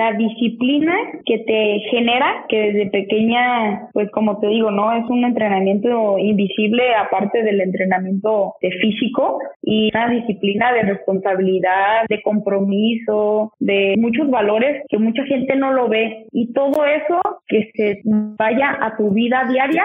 la disciplina que te genera, que desde pequeña, pues como te digo, ¿no? Es un entrenamiento invisible aparte del entrenamiento de físico y una disciplina de responsabilidad, de compromiso, de muchos valores que mucha gente no lo ve y todo eso que se vaya a tu vida diaria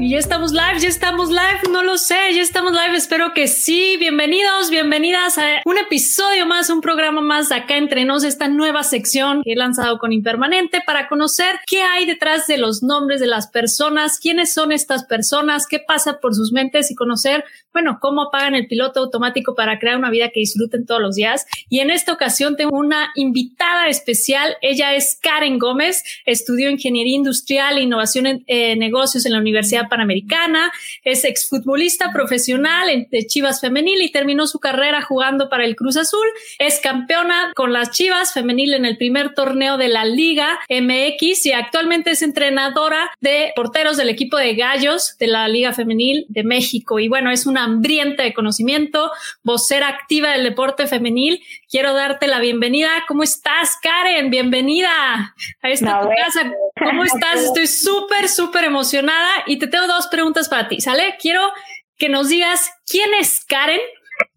Y ya estamos live, ya estamos live, no lo sé, ya estamos live, espero que sí. Bienvenidos, bienvenidas a un episodio más, un programa más acá entre nos, esta nueva sección que he lanzado con Impermanente para conocer qué hay detrás de los nombres de las personas, quiénes son estas personas, qué pasa por sus mentes y conocer, bueno, cómo apagan el piloto automático para crear una vida que disfruten todos los días. Y en esta ocasión tengo una invitada especial, ella es Karen Gómez, estudió Ingeniería Industrial e Innovación en eh, Negocios en la Universidad Panamericana, es exfutbolista profesional de Chivas Femenil y terminó su carrera jugando para el Cruz Azul. Es campeona con las Chivas Femenil en el primer torneo de la Liga MX y actualmente es entrenadora de porteros del equipo de Gallos de la Liga Femenil de México. Y bueno, es una hambrienta de conocimiento, vocera activa del deporte femenil. Quiero darte la bienvenida. ¿Cómo estás, Karen? Bienvenida a esta tu casa. ¿Cómo estás? Estoy súper, súper emocionada y te tengo dos preguntas para ti, ¿sale? Quiero que nos digas quién es Karen,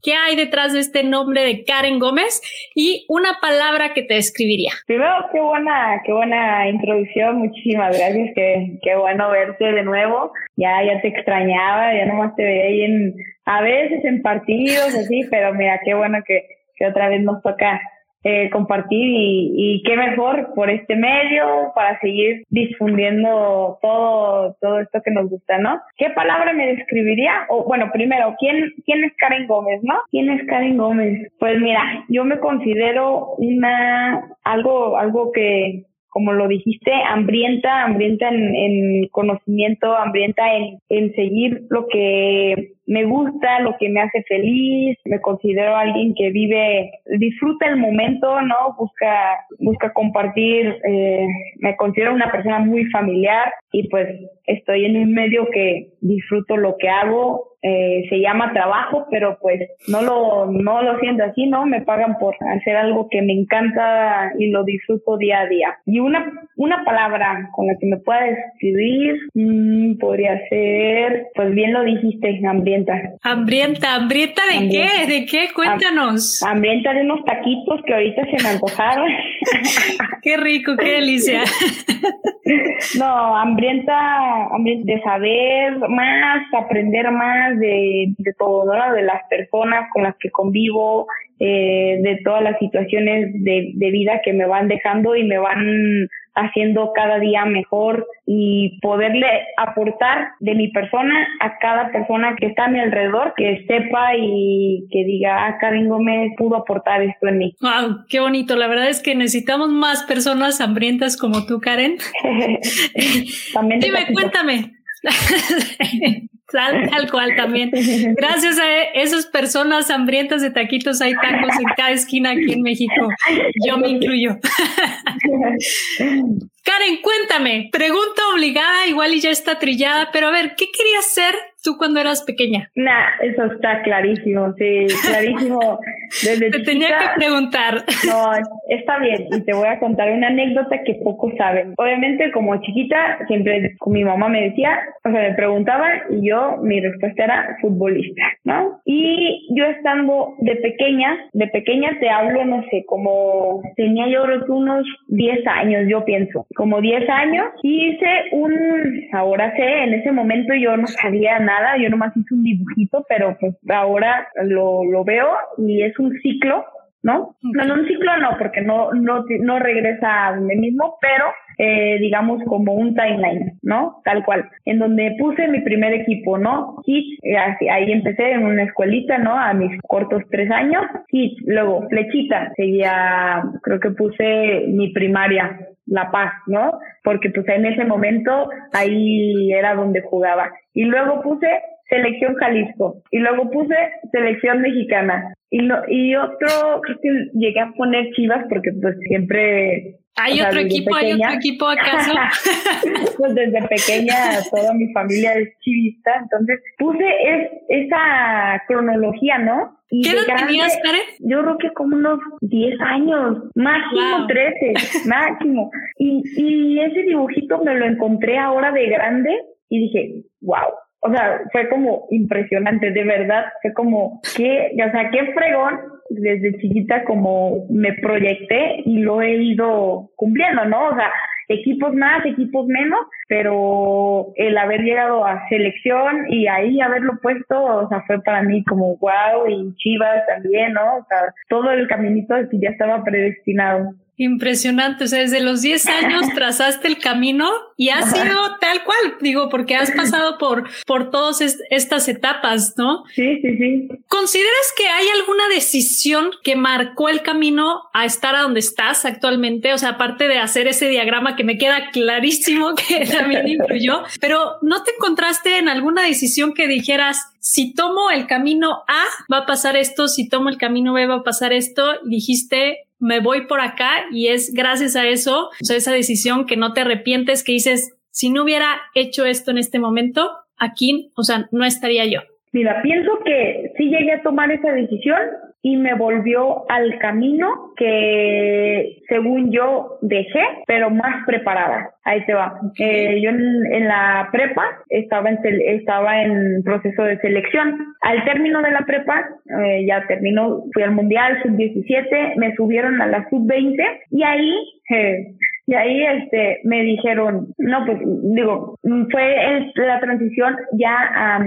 qué hay detrás de este nombre de Karen Gómez y una palabra que te describiría. Primero, qué buena, qué buena introducción, muchísimas gracias, qué, qué bueno verte de nuevo. Ya, ya te extrañaba, ya nomás te veía ahí en, a veces en partidos, así, pero mira, qué bueno que, que otra vez nos toca eh, compartir y, y, qué mejor por este medio para seguir difundiendo todo, todo esto que nos gusta, ¿no? ¿Qué palabra me describiría? O bueno, primero, ¿quién, quién es Karen Gómez, no? ¿Quién es Karen Gómez? Pues mira, yo me considero una, algo, algo que, como lo dijiste, hambrienta, hambrienta en, en conocimiento, hambrienta en, en seguir lo que me gusta, lo que me hace feliz, me considero alguien que vive, disfruta el momento, ¿no? Busca, busca compartir, eh, me considero una persona muy familiar y pues estoy en un medio que disfruto lo que hago, eh, se llama trabajo, pero pues no lo, no lo siento así, ¿no? Me pagan por hacer algo que me encanta y lo disfruto día a día. Y una, una palabra con la que me pueda describir mmm, podría ser, pues bien lo dijiste, hambrienta. Hambrienta, hambrienta de qué? ¿De qué? Cuéntanos. Hambrienta de unos taquitos que ahorita se me antojaron. qué rico, qué delicia. no, hambrienta, hambrienta de saber más, aprender más, de, de todo, ¿no? De las personas con las que convivo, eh, de todas las situaciones de, de vida que me van dejando y me van haciendo cada día mejor y poderle aportar de mi persona a cada persona que está a mi alrededor, que sepa y que diga, ah, Karen Gómez pudo aportar esto en mí. ¡Wow! ¡Qué bonito! La verdad es que necesitamos más personas hambrientas como tú, Karen. También Dime, cuéntame. Tal, cual también. Gracias a esas personas hambrientas de taquitos hay tacos en cada esquina aquí en México. Yo me incluyo. Karen, cuéntame, pregunta obligada, igual y ya está trillada, pero a ver, ¿qué querías ser tú cuando eras pequeña? Nah, eso está clarísimo, sí, clarísimo. Desde te tenía que preguntar. No, está bien, y te voy a contar una anécdota que pocos saben. Obviamente, como chiquita, siempre con mi mamá me decía, o sea, me preguntaba y yo, mi respuesta era futbolista, ¿no? Y yo estando de pequeña, de pequeña te hablo, no sé, como tenía yo creo que unos 10 años, yo pienso como 10 años y hice un, ahora sé, en ese momento yo no sabía nada, yo nomás hice un dibujito, pero pues ahora lo, lo veo y es un ciclo, ¿no? No, no un ciclo no, porque no, no, no regresa a mí mismo, pero eh, digamos como un timeline, ¿no? Tal cual, en donde puse mi primer equipo, ¿no? y así, ahí empecé en una escuelita, ¿no? A mis cortos tres años, y luego flechita, seguía, creo que puse mi primaria, La Paz, ¿no? Porque pues en ese momento ahí era donde jugaba. Y luego puse selección Jalisco y luego puse selección mexicana y lo, y otro creo que llegué a poner Chivas porque pues siempre ¿Hay otro equipo? ¿Hay otro equipo acaso? pues desde pequeña toda mi familia es chivista, entonces puse es, esa cronología, ¿no? Y ¿Qué edad tenías, Pere? Yo creo que como unos 10 años, máximo 13, máximo. Y, y ese dibujito me lo encontré ahora de grande y dije, wow, o sea, fue como impresionante, de verdad, fue como, qué, o sea, qué fregón desde chiquita como me proyecté y lo he ido cumpliendo, ¿no? O sea, equipos más, equipos menos, pero el haber llegado a selección y ahí haberlo puesto, o sea, fue para mí como wow, y Chivas también, ¿no? O sea, todo el caminito que ya estaba predestinado. Impresionante, o sea, desde los 10 años trazaste el camino y ha sido tal cual, digo, porque has pasado por, por todas estas etapas, ¿no? Sí, sí, sí. ¿Consideras que hay alguna decisión que marcó el camino a estar a donde estás actualmente? O sea, aparte de hacer ese diagrama que me queda clarísimo que también influyó, pero ¿no te encontraste en alguna decisión que dijeras, si tomo el camino A, va a pasar esto, si tomo el camino B, va a pasar esto, y dijiste, me voy por acá y es gracias a eso, o sea, esa decisión que no te arrepientes, que dices, si no hubiera hecho esto en este momento, aquí, o sea, no estaría yo. Mira, pienso que sí llegué a tomar esa decisión y me volvió al camino que según yo dejé, pero más preparada. Ahí te va. Eh, yo en, la prepa estaba en, estaba en proceso de selección. Al término de la prepa, eh, ya terminó, fui al Mundial Sub-17, me subieron a la Sub-20 y ahí eh, y ahí este me dijeron, no, pues digo, fue la transición ya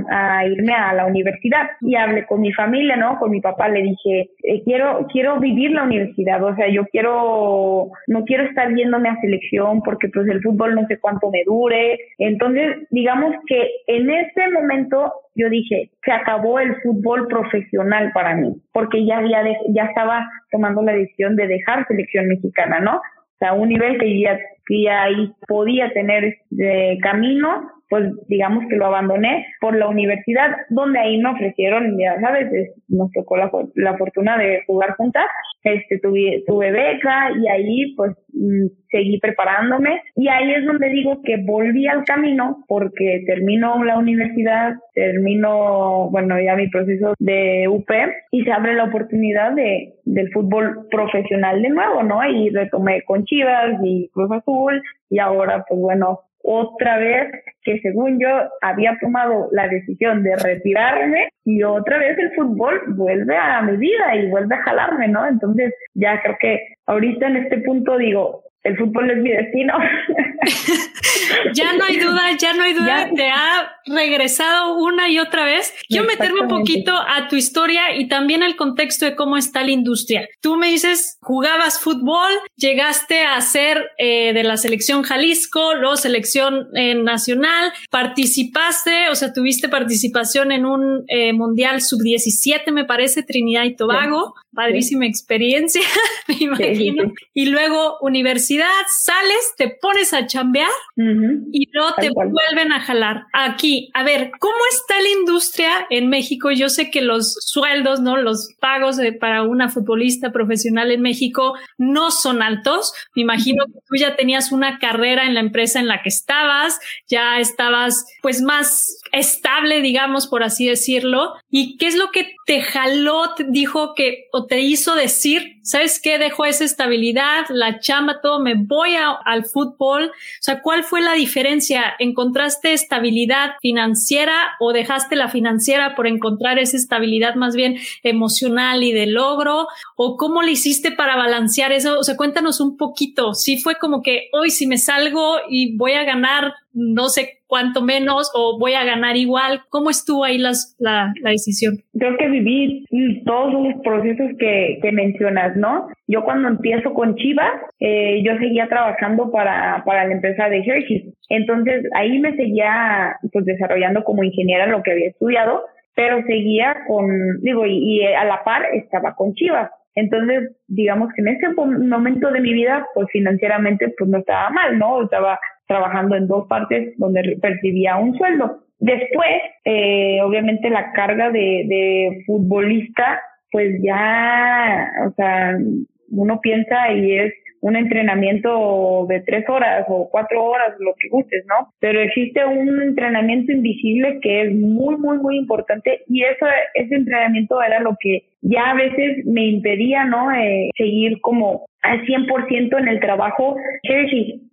a, irme a la universidad y hablé con mi familia, ¿no? Con mi papá le dije, eh, quiero quiero vivir la universidad, o sea, yo quiero no quiero estar yéndome a selección porque pues el fútbol no sé cuánto me dure. Entonces, digamos que en ese momento yo dije, se acabó el fútbol profesional para mí, porque ya había ya estaba tomando la decisión de dejar selección mexicana, ¿no? O sea, un nivel que ya, que ya ahí podía tener de camino, pues digamos que lo abandoné por la universidad, donde ahí me ofrecieron, ya sabes, nos tocó la, la fortuna de jugar juntas, este, tuve, tuve beca y ahí pues mm, seguí preparándome y ahí es donde digo que volví al camino porque termino la universidad, termino, bueno, ya mi proceso de UP y se abre la oportunidad de, del fútbol profesional de nuevo, ¿no? Y retomé con Chivas y Cruz Azul y ahora pues bueno, otra vez que según yo había tomado la decisión de retirarme y otra vez el fútbol vuelve a mi vida y vuelve a jalarme, ¿no? Entonces ya creo que ahorita en este punto digo, el fútbol es mi destino. ya no hay duda, ya no hay duda, te ha regresado una y otra vez. Quiero meterme un poquito a tu historia y también al contexto de cómo está la industria. Tú me dices, jugabas fútbol, llegaste a ser eh, de la selección Jalisco, luego selección eh, nacional, participaste, o sea, tuviste participación en un eh, mundial sub-17, me parece, Trinidad y Tobago. Padrísima experiencia, me imagino. Y luego universidad, sales, te pones a chambear y luego te vuelven a jalar. Aquí, a ver, ¿cómo está la industria en México? Yo sé que los sueldos, ¿no? Los pagos para una futbolista profesional en México no son altos. Me imagino que tú ya tenías una carrera en la empresa en la que estabas, ya estabas pues más estable, digamos, por así decirlo. ¿Y qué es lo que te jaló, te dijo que o te hizo decir, sabes qué, dejó esa estabilidad, la chamba, todo, me voy al fútbol? O sea, ¿cuál fue la diferencia? ¿Encontraste estabilidad financiera o dejaste la financiera por encontrar esa estabilidad más bien emocional y de logro? ¿O cómo le hiciste para balancear eso? O sea, cuéntanos un poquito. Si fue como que hoy si me salgo y voy a ganar no sé cuánto menos o voy a ganar igual. ¿Cómo estuvo ahí las, la, la decisión? Creo que viví todos los procesos que, que mencionas, ¿no? Yo cuando empiezo con Chivas, eh, yo seguía trabajando para, para la empresa de Hershey. Entonces ahí me seguía pues desarrollando como ingeniera lo que había estudiado, pero seguía con, digo, y, y a la par estaba con Chivas. Entonces, digamos que en ese momento de mi vida, pues financieramente, pues no estaba mal, ¿no? Estaba trabajando en dos partes donde percibía un sueldo. Después, eh, obviamente la carga de, de futbolista, pues ya, o sea, uno piensa y es un entrenamiento de tres horas o cuatro horas, lo que gustes, ¿no? Pero existe un entrenamiento invisible que es muy, muy, muy importante y eso, ese entrenamiento era lo que ya a veces me impedía, ¿no? Eh, seguir como al 100% en el trabajo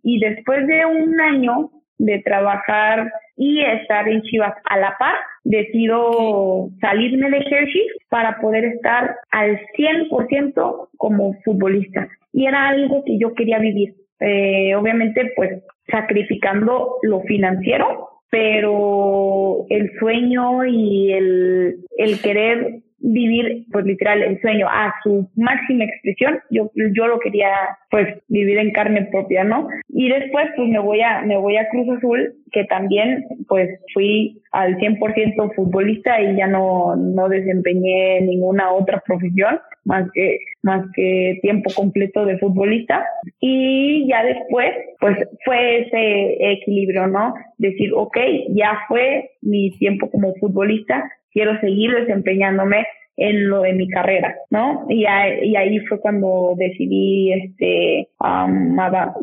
Y después de un año de trabajar y estar en Chivas a la par, decido salirme de Hershey para poder estar al 100% como futbolista. Y era algo que yo quería vivir. Eh, obviamente, pues sacrificando lo financiero, pero el sueño y el, el querer vivir, pues literal, el sueño a su máxima expresión. Yo, yo lo quería, pues, vivir en carne propia, ¿no? Y después, pues, me voy a, me voy a Cruz Azul, que también, pues, fui al 100% futbolista y ya no, no desempeñé ninguna otra profesión más que, más que tiempo completo de futbolista. Y ya después, pues, fue ese equilibrio, ¿no? Decir, ok, ya fue mi tiempo como futbolista, quiero seguir desempeñándome en lo de mi carrera, ¿no? Y, y ahí fue cuando decidí, este,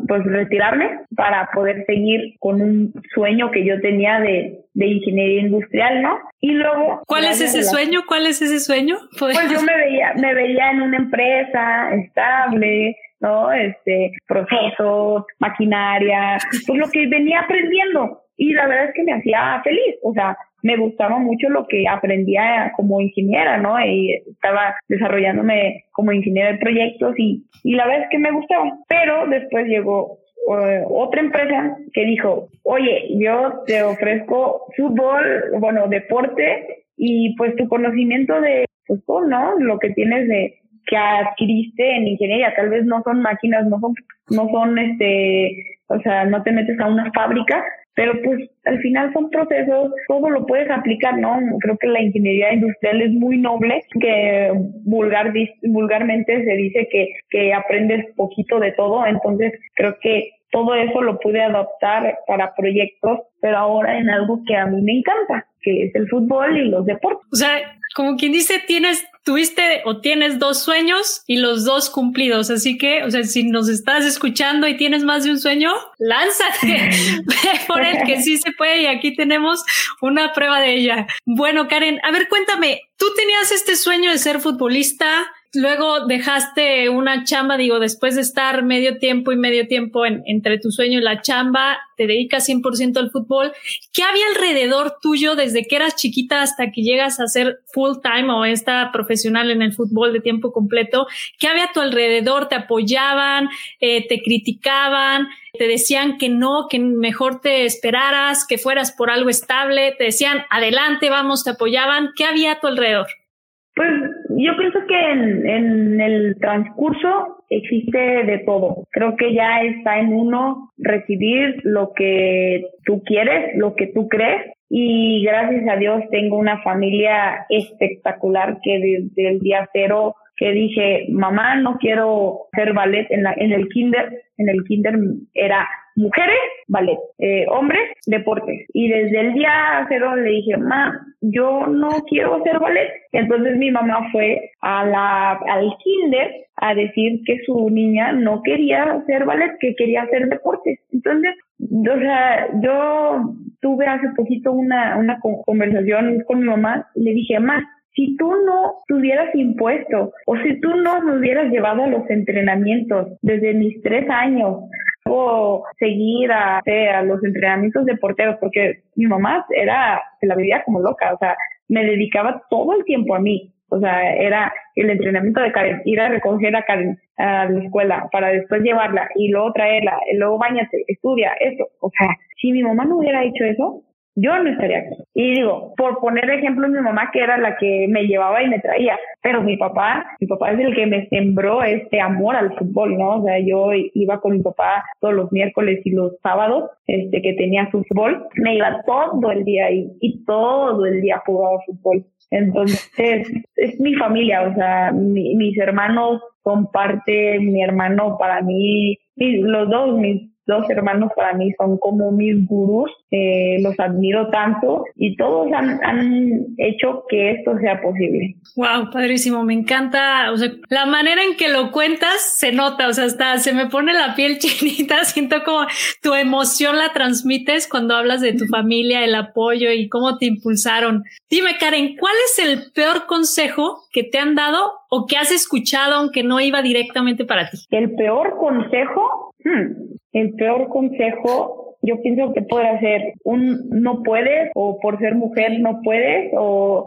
pues retirarme para poder seguir con un sueño que yo tenía de, de ingeniería industrial, ¿no? Y luego... ¿Cuál es ese sueño? ¿Cuál es ese sueño? Pues yo me veía, me veía en una empresa estable, ¿no? Este, procesos, maquinaria, pues lo que venía aprendiendo. Y la verdad es que me hacía feliz, o sea, me gustaba mucho lo que aprendía como ingeniera, ¿no? Y estaba desarrollándome como ingeniera de proyectos y, y la verdad es que me gustaba. Pero después llegó eh, otra empresa que dijo, oye, yo te ofrezco fútbol, bueno, deporte y pues tu conocimiento de fútbol, ¿no? Lo que tienes de que adquiriste en ingeniería, tal vez no son máquinas, no son, no son este, o sea, no te metes a una fábrica, pero pues al final son procesos, todo lo puedes aplicar, ¿no? Creo que la ingeniería industrial es muy noble, que vulgar, vulgarmente se dice que, que aprendes poquito de todo, entonces creo que todo eso lo pude adaptar para proyectos, pero ahora en algo que a mí me encanta, que es el fútbol y los deportes. O sea, como quien dice, tienes, tuviste o tienes dos sueños y los dos cumplidos. Así que, o sea, si nos estás escuchando y tienes más de un sueño, lánzate por el que sí se puede y aquí tenemos una prueba de ella. Bueno, Karen, a ver, cuéntame, tú tenías este sueño de ser futbolista luego dejaste una chamba, digo, después de estar medio tiempo y medio tiempo entre tu sueño y la chamba, te dedicas 100% al fútbol. ¿Qué había alrededor tuyo desde que eras chiquita hasta que llegas a ser full time o esta profesional en el fútbol de tiempo completo? ¿Qué había a tu alrededor? ¿Te apoyaban? Eh, ¿Te criticaban? ¿Te decían que no, que mejor te esperaras, que fueras por algo estable? ¿Te decían, adelante, vamos, te apoyaban? ¿Qué había a tu alrededor? Pues yo pienso que en, en el transcurso existe de todo. Creo que ya está en uno recibir lo que tú quieres, lo que tú crees. Y gracias a Dios tengo una familia espectacular que desde el día cero que dije, mamá, no quiero hacer ballet en, la, en el kinder. En el kinder era mujeres, ballet, eh, hombres, deportes. Y desde el día cero le dije, mamá, yo no quiero hacer ballet. Entonces mi mamá fue a la, al kinder a decir que su niña no quería hacer ballet, que quería hacer deportes. Entonces, o sea, yo tuve hace poquito una, una conversación con mi mamá, le dije, mamá, si tú no tuvieras impuesto o si tú no me hubieras llevado a los entrenamientos desde mis tres años o seguir a, a los entrenamientos de porteros porque mi mamá era, se la vivía como loca, o sea, me dedicaba todo el tiempo a mí. O sea, era el entrenamiento de Karen, ir a recoger a Karen a la escuela para después llevarla y luego traerla, y luego bañate, estudia, eso. O sea, si mi mamá no hubiera hecho eso, yo no estaría aquí. Y digo, por poner ejemplo, mi mamá que era la que me llevaba y me traía, pero mi papá, mi papá es el que me sembró este amor al fútbol, ¿no? O sea, yo iba con mi papá todos los miércoles y los sábados, este, que tenía fútbol, me iba todo el día ahí y todo el día jugaba fútbol. Entonces, es mi familia, o sea, mis hermanos son parte, mi hermano para mí, los dos, mis dos hermanos para mí son como mis gurús, eh, los admiro tanto y todos han, hecho que esto sea posible. Wow, padrísimo, me encanta, o sea, la manera en que lo cuentas se nota, o sea, hasta se me pone la piel chinita, siento como tu emoción la transmites cuando hablas de tu familia, el apoyo y cómo te impulsaron. Dime, Karen, ¿cuál es el peor consejo que te han dado o que has escuchado aunque no iba directamente para ti? El peor consejo, hmm, el peor consejo yo pienso que puede ser un no puedes o por ser mujer no puedes o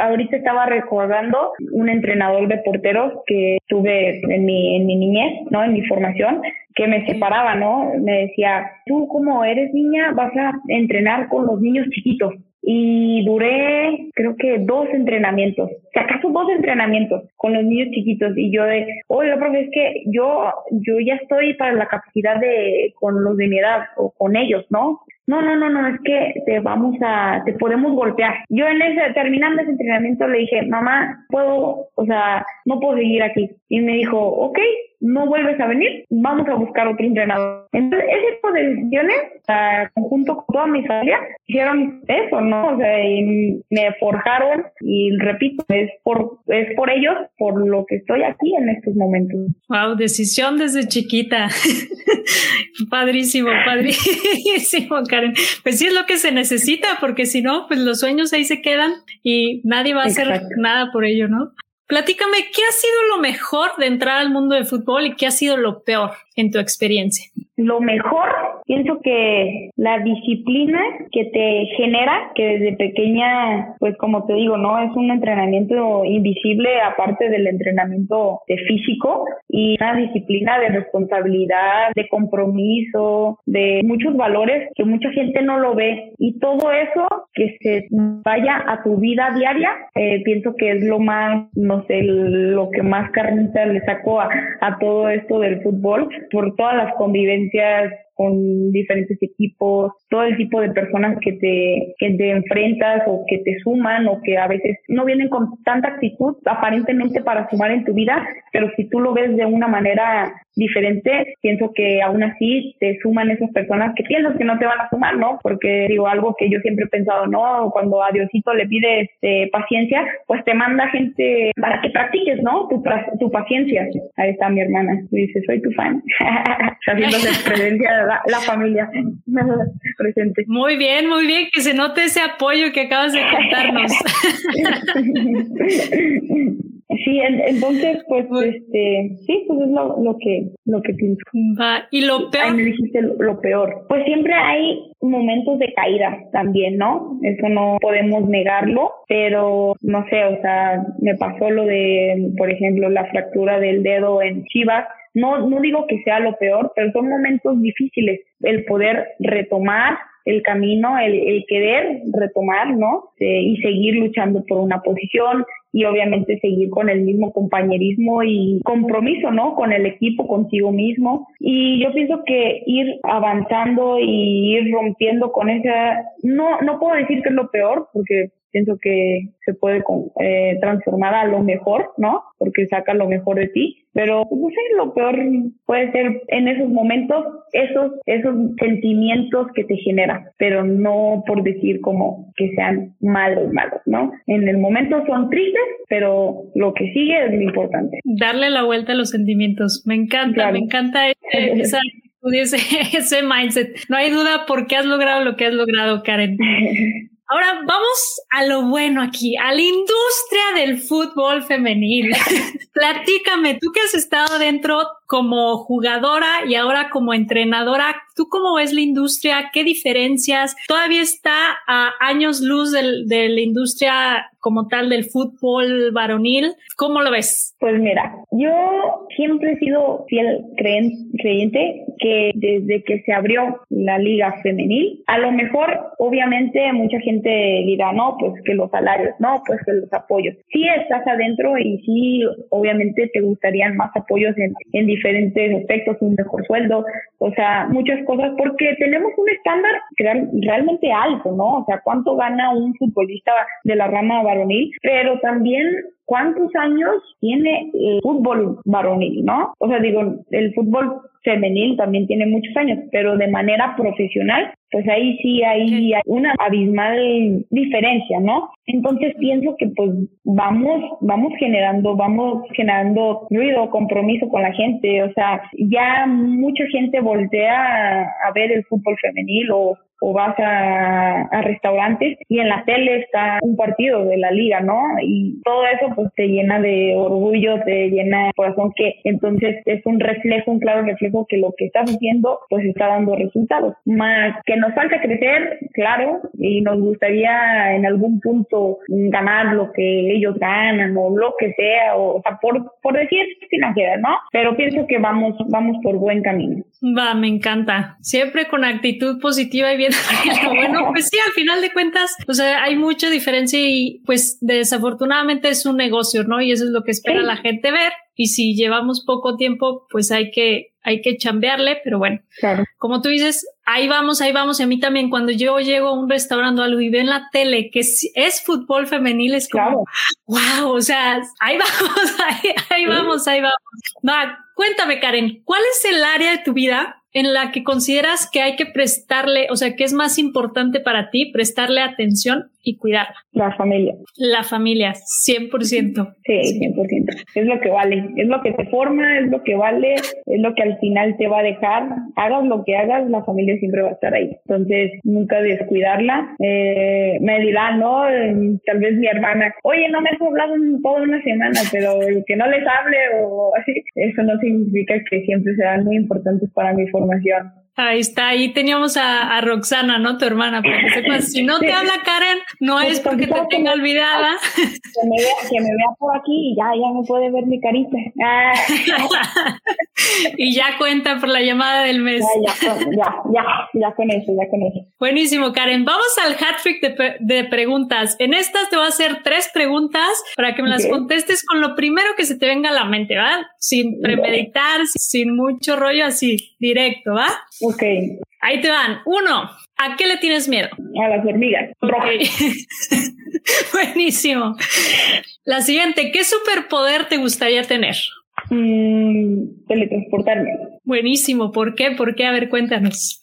ahorita estaba recordando un entrenador de porteros que tuve en mi en mi niñez, ¿no? En mi formación que me separaba, ¿no? Me decía, "Tú como eres niña vas a entrenar con los niños chiquitos." Y duré creo que dos entrenamientos, si acaso dos entrenamientos con los niños chiquitos y yo de, oye, profe, es que yo, yo ya estoy para la capacidad de, con los de mi edad o con ellos, ¿no? No, no, no, no, es que te vamos a, te podemos golpear. Yo en ese, terminando ese entrenamiento le dije, mamá, puedo, o sea, no puedo seguir aquí. Y me dijo, ok, no vuelves a venir, vamos a buscar otro entrenador. Entonces, ese tipo de decisiones, conjunto con toda mi familia, hicieron eso, ¿no? O sea, y me forjaron y repito, es por, es por ellos, por lo que estoy aquí en estos momentos. Wow, decisión desde chiquita. padrísimo, padrísimo, Karen. Pues sí es lo que se necesita, porque si no, pues los sueños ahí se quedan y nadie va a hacer nada por ello, ¿no? Platícame, ¿qué ha sido lo mejor de entrar al mundo del fútbol y qué ha sido lo peor en tu experiencia? Lo mejor, pienso que la disciplina que te genera, que desde pequeña, pues como te digo, ¿no? Es un entrenamiento invisible aparte del entrenamiento de físico y una disciplina de responsabilidad, de compromiso, de muchos valores que mucha gente no lo ve. Y todo eso que se vaya a tu vida diaria, eh, pienso que es lo más, no sé, lo que más carnita le saco a, a todo esto del fútbol por todas las convivencias Yes. Con diferentes equipos, todo el tipo de personas que te, que te enfrentas o que te suman o que a veces no vienen con tanta actitud aparentemente para sumar en tu vida, pero si tú lo ves de una manera diferente, pienso que aún así te suman esas personas que piensas que no te van a sumar, ¿no? Porque digo algo que yo siempre he pensado, ¿no? Cuando a Diosito le pides este, paciencia, pues te manda gente para que practiques, ¿no? Tu, tu paciencia. Ahí está mi hermana, dice, soy tu fan. Haciéndose presencia la, familia presente. Muy bien, muy bien, que se note ese apoyo que acabas de contarnos. Sí, entonces, pues, este, sí, pues es lo, lo que, lo que pienso. Va, y lo peor. Ay, me dijiste lo, peor. Pues siempre hay momentos de caída también, ¿no? Eso no podemos negarlo, pero no sé, o sea, me pasó lo de, por ejemplo, la fractura del dedo en Chivas no, no digo que sea lo peor, pero son momentos difíciles el poder retomar el camino, el, el querer retomar, ¿no? Eh, y seguir luchando por una posición y obviamente seguir con el mismo compañerismo y compromiso, ¿no? Con el equipo, contigo mismo. Y yo pienso que ir avanzando y ir rompiendo con esa, no, no puedo decir que es lo peor, porque pienso que se puede eh, transformar a lo mejor, ¿no? Porque saca lo mejor de ti, pero no sé, lo peor puede ser en esos momentos esos esos sentimientos que te generan, pero no por decir como que sean malos, malos, ¿no? En el momento son tristes, pero lo que sigue es lo importante. Darle la vuelta a los sentimientos, me encanta, me encanta esa ese, ese mindset. No hay duda por qué has logrado lo que has logrado, Karen. Ahora vamos a lo bueno aquí, a la industria del fútbol femenil. Platícame, tú que has estado dentro como jugadora y ahora como entrenadora, ¿tú cómo ves la industria? ¿Qué diferencias? ¿Todavía está a años luz de la industria como tal del fútbol varonil? ¿Cómo lo ves? Pues mira, yo siempre he sido fiel creyente que desde que se abrió la liga femenil, a lo mejor obviamente mucha gente dirá, no, pues que los salarios, no, pues que los apoyos. Sí estás adentro y sí, obviamente te gustarían más apoyos en, en diferentes aspectos, un mejor sueldo, o sea, muchas cosas, porque tenemos un estándar realmente alto, ¿no? O sea, ¿cuánto gana un futbolista de la rama varonil? Pero también ¿cuántos años tiene el fútbol varonil, no? O sea, digo, el fútbol femenil también tiene muchos años, pero de manera profesional, pues ahí sí hay una abismal diferencia, ¿no? Entonces pienso que pues vamos, vamos generando, vamos generando ruido, compromiso con la gente, o sea, ya mucha gente voltea a ver el fútbol femenil o o vas a, restaurantes y en la tele está un partido de la liga, ¿no? Y todo eso pues te llena de orgullo, te llena de corazón que entonces es un reflejo, un claro reflejo que lo que estás haciendo pues está dando resultados. Más que nos falta crecer, claro, y nos gustaría en algún punto ganar lo que ellos ganan o lo que sea, o, sea, por, por decir financiera, ¿no? Pero pienso que vamos, vamos por buen camino. Va, me encanta. Siempre con actitud positiva y bien. bueno, pues sí, al final de cuentas, o sea, hay mucha diferencia y pues desafortunadamente es un negocio, ¿no? Y eso es lo que espera la gente ver. Y si llevamos poco tiempo, pues hay que, hay que chambearle, pero bueno, claro. como tú dices, ahí vamos, ahí vamos. Y a mí también, cuando yo llego a un restaurante o algo y veo en la tele que es, fútbol femenil, es como, wow, o sea, ahí vamos, ahí, vamos, ahí vamos. Va, cuéntame, Karen, ¿cuál es el área de tu vida en la que consideras que hay que prestarle, o sea, que es más importante para ti prestarle atención y cuidarla? La familia. La familia, 100%. Sí, 100%. Es lo que vale, es lo que te forma, es lo que vale, es lo que al final te va a dejar. Hagas lo que hagas, la familia siempre va a estar ahí. Entonces, nunca descuidarla. Eh, me dirán, ¿no? Tal vez mi hermana, oye, no me has hablado en toda una semana, pero que no les hable o así, eso no significa que siempre sean muy importantes para mi formación. Ahí está, ahí teníamos a, Roxana, ¿no? Tu hermana, para que sepas, si no te habla Karen, no es porque te tenga olvidada. Que me, vea, que me vea por aquí y ya, ya me puede ver mi carita. Ah. y ya cuenta por la llamada del mes. Ya, ya, ya, ya, con eso, ya con eso. Buenísimo, Karen. Vamos al hat trick de, de, preguntas. En estas te voy a hacer tres preguntas para que me las contestes con lo primero que se te venga a la mente, ¿va? Sin premeditar, sin mucho rollo, así, directo, ¿va? Ok. Ahí te van. Uno, ¿a qué le tienes miedo? A las hormigas. Buenísimo. La siguiente, ¿qué superpoder te gustaría tener? Mm, teletransportarme. Buenísimo, ¿por qué? ¿Por qué? A ver, cuéntanos.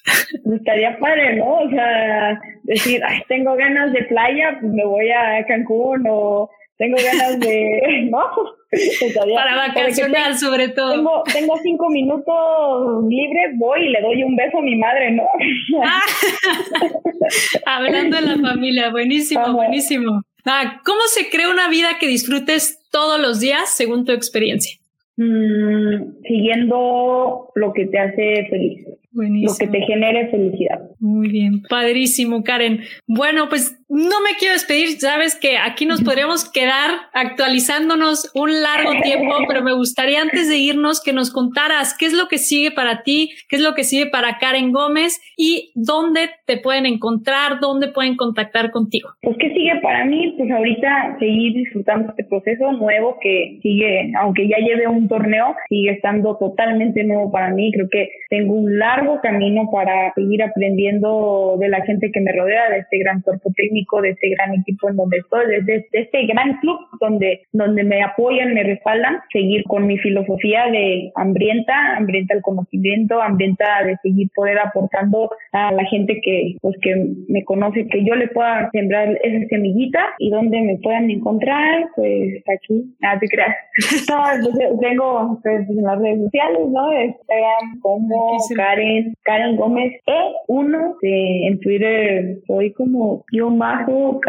Estaría padre, ¿no? O sea, decir, tengo ganas de playa, pues me voy a Cancún o tengo ganas de, ¿no? Para vacacionar, sobre todo. Tengo, tengo cinco minutos libres, voy y le doy un beso a mi madre, ¿no? Ah, hablando de la familia, buenísimo, buenísimo. Ah, ¿Cómo se crea una vida que disfrutes todos los días según tu experiencia? Mm, siguiendo lo que te hace feliz. Lo que te genere felicidad. Muy bien, padrísimo, Karen. Bueno, pues no me quiero despedir, sabes que aquí nos podríamos quedar actualizándonos un largo tiempo, pero me gustaría antes de irnos que nos contaras qué es lo que sigue para ti, qué es lo que sigue para Karen Gómez y dónde te pueden encontrar, dónde pueden contactar contigo. Pues qué sigue para mí, pues ahorita seguir disfrutando este proceso nuevo que sigue, aunque ya lleve un torneo, sigue estando totalmente nuevo para mí. Creo que tengo un largo camino para seguir aprendiendo de la gente que me rodea, de este gran cuerpo técnico de este gran equipo en donde estoy, desde este gran club donde, donde me apoyan, me respaldan, seguir con mi filosofía de hambrienta, hambrienta al conocimiento, hambrienta de seguir poder aportando a la gente que, pues, que me conoce, que yo le pueda sembrar esa semillita y donde me puedan encontrar, pues aquí, nada te creas. Tengo pues, en las redes sociales, ¿no? Instagram como Karen, Karen Gómez E1, en Twitter soy como yo más Majo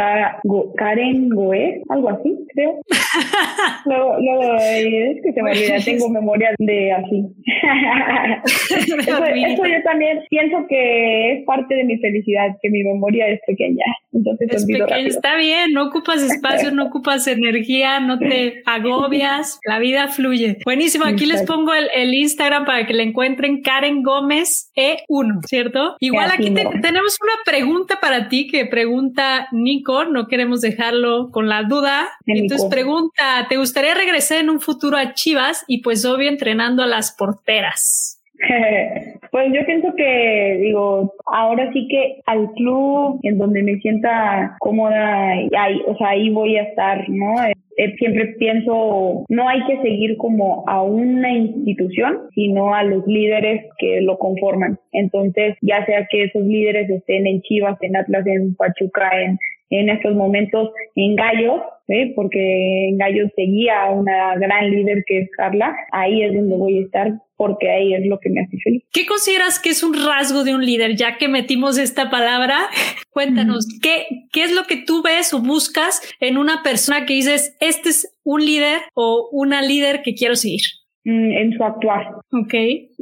Karen Goe, algo así, creo. luego, luego, es que se me olvida, tengo memoria de así. eso, yo también pienso que es parte de mi felicidad, que mi memoria es pequeña. Entonces es pequeña, está bien, no ocupas espacio, no ocupas energía, no te agobias, la vida fluye. Buenísimo, aquí les pongo el, el Instagram para que le encuentren Karen Gómez E1, ¿cierto? Igual aquí tenemos una pregunta para ti que pregunta Nico, no queremos dejarlo con la duda. Entonces pregunta, ¿te gustaría regresar en un futuro a Chivas y pues obvio entrenando a las porteras? pues yo pienso que, digo, ahora sí que al club en donde me sienta cómoda, ahí, o sea, ahí voy a estar, ¿no? Eh, siempre pienso, no hay que seguir como a una institución, sino a los líderes que lo conforman. Entonces, ya sea que esos líderes estén en Chivas, en Atlas, en Pachuca, en, en estos momentos en Gallos, ¿sí? porque en Gallos seguía una gran líder que es Carla, ahí es donde voy a estar porque ahí es lo que me hace feliz. ¿Qué consideras que es un rasgo de un líder? Ya que metimos esta palabra, cuéntanos, ¿qué, ¿qué es lo que tú ves o buscas en una persona que dices, este es un líder o una líder que quiero seguir? Mm, en su actuar. Ok.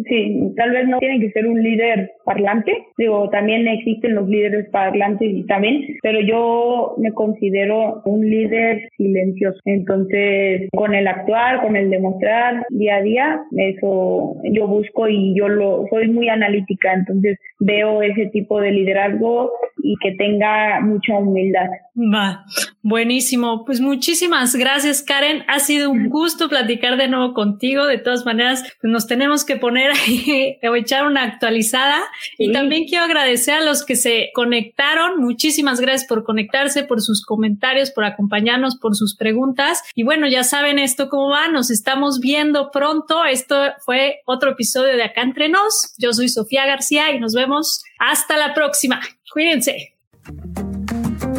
Sí, tal vez no tiene que ser un líder parlante, digo, también existen los líderes parlantes y también, pero yo me considero un líder silencioso. Entonces, con el actuar, con el demostrar día a día, eso yo busco y yo lo soy muy analítica, entonces veo ese tipo de liderazgo y que tenga mucha humildad. Va, buenísimo. Pues muchísimas gracias, Karen. Ha sido un gusto platicar de nuevo contigo. De todas maneras, pues nos tenemos que poner ahí echar una actualizada. Y también quiero agradecer a los que se conectaron. Muchísimas gracias por conectarse, por sus comentarios, por acompañarnos, por sus preguntas. Y bueno, ya saben esto cómo va. Nos estamos viendo pronto. Esto fue otro episodio de Acá Entre Nos. Yo soy Sofía García y nos vemos hasta la próxima. Cuídense.